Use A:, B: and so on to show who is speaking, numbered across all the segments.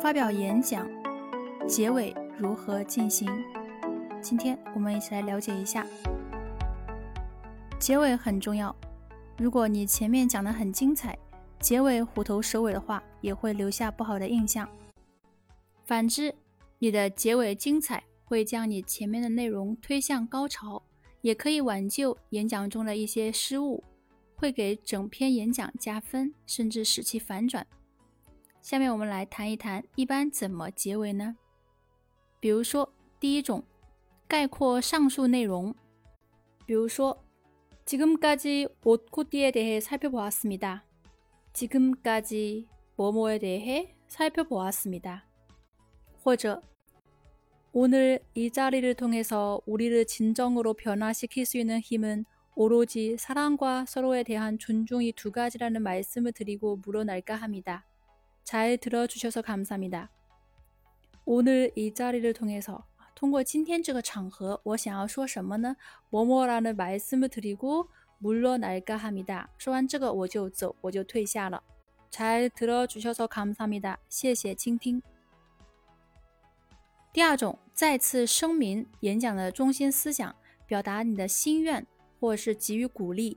A: 发表演讲，结尾如何进行？今天我们一起来了解一下。结尾很重要，如果你前面讲的很精彩，结尾虎头蛇尾的话，也会留下不好的印象。反之，你的结尾精彩，会将你前面的内容推向高潮，也可以挽救演讲中的一些失误，会给整篇演讲加分，甚至使其反转。 下面我们来谈一谈一般怎么结尾呢？比如说第一种，概括上述内容，比如说지금까지옷 코디에 대해 살펴보았습니다. 지금까지 뭐뭐에 대해 살펴보았습니다. 或者 오늘 이 자리를 통해서 우리를 진정으로 변화시킬 수 있는 힘은 오로지 사랑과 서로에 대한 존중이 두 가지라는 말씀을 드리고 물어날까 합니다. 잘들어주셔서감사합니 다。 오늘이자리를통해 서， 通过今天这个场合，我想要说什么呢？원어라는말씀을드리고물러날까합니 다。 说完这个我就走，我就退下了。잘들어주셔서감사합니 다。 谢谢倾听。第二种，再次声明演讲的中心思想，表达你的心愿，或是给予鼓励。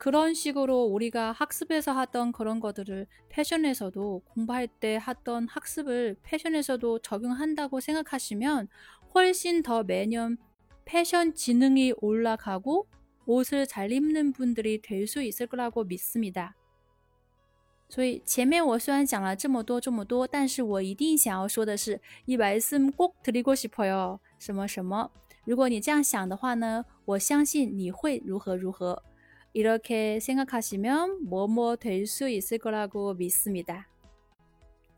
A: 그런 식으로 우리가 학습에서 하던 그런 것들을 패션에서도 공부할 때 하던 학습을 패션에서도 적용한다고 생각하시면 훨씬 더 매년 패션 지능이 올라가고 옷을 잘 입는 분들이 될 수 있을 거라고 믿습니다. 所以前面我虽然讲了这么多这么多，但是我一定想要说的是，이말씀꼭드리고싶어 요， 什么什么。如果你这样想的话呢，我相信你会如何如何。 이렇게 생각하시면 뭐뭐 될 수 있을 거라고 믿습니다.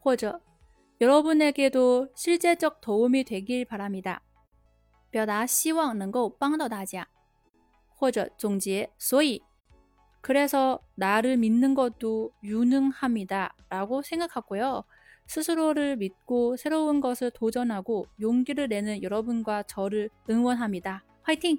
A: 或者 여러분에게도 실제적 도움이 되길 바랍니다. 表达希望能够帮到大家.或者总结所以 그래서 나를 믿는 것도 유능합니다. 라고 생각하고요. 스스로를 믿고 새로운 것을 도전하고 용기를 내는 여러분과 저를 응원합니다. 화이팅!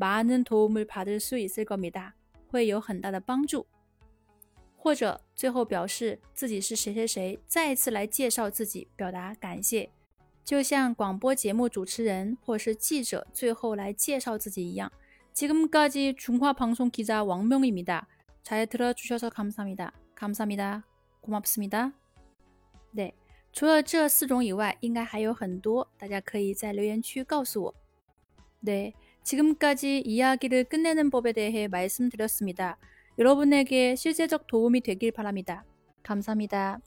A: 많은도움을받을수있을겁会有很大的帮助。或者最后表示自己是谁谁谁，再次来介绍自己，表达感谢，就像广播节目主持人或是记者最后来介绍自己一样。지금까지중화방송기자왕명입니다잘들어주셔서감사합니다감사합니다고맙습니다 네， 除了这四种以外，应该还有很多，大家可以在留言区告诉我。 네。 지금까지 이야기를 끝내는 법에 대해 말씀드렸습니다. 여러분에게 실제적 도움이 되길 바랍니다. 감사합니다.